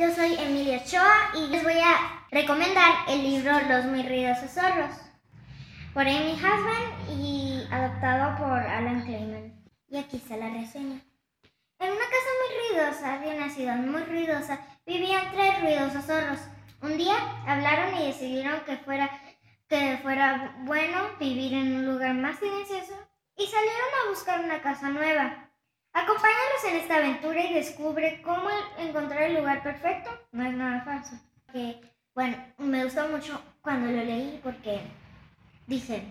Yo soy Emilia Ochoa y les voy a recomendar el libro Los muy ruidosos zorros por Amy Husband y adaptado por Alan Clayman. Y aquí está la reseña. En una casa muy ruidosa de una ciudad muy ruidosa vivían tres ruidosos zorros. Un día hablaron y decidieron que fuera, que fuera bueno vivir en un lugar más silencioso y salieron a buscar una casa nueva. Acompáñanos en esta aventura y descubre cómo encontrar el lugar perfecto. No es nada fácil. Que, bueno, me gustó mucho cuando lo leí porque dije,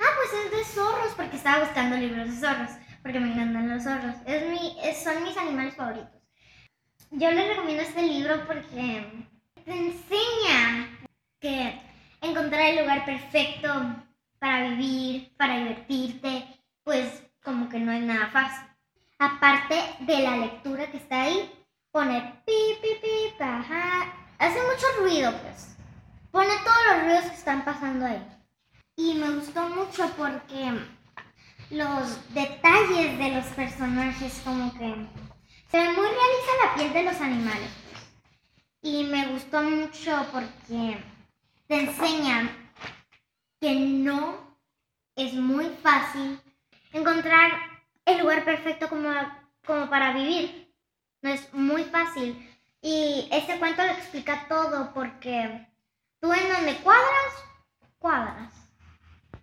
ah, pues es de zorros, porque estaba buscando libros de zorros, porque me encantan los zorros. Es mi, son mis animales favoritos. Yo les recomiendo este libro porque te enseña que encontrar el lugar perfecto para vivir, para divertirte, pues como que no es nada fácil aparte de la lectura que está ahí, pone pi, pi, pi, ajá. Hace mucho ruido, pues. Pone todos los ruidos que están pasando ahí. Y me gustó mucho porque los detalles de los personajes, como que se ve muy realista la piel de los animales. Pues. Y me gustó mucho porque te enseña que no es muy fácil encontrar perfecto como, como para vivir. No es muy fácil. Y este cuento lo explica todo porque tú en donde cuadras, cuadras.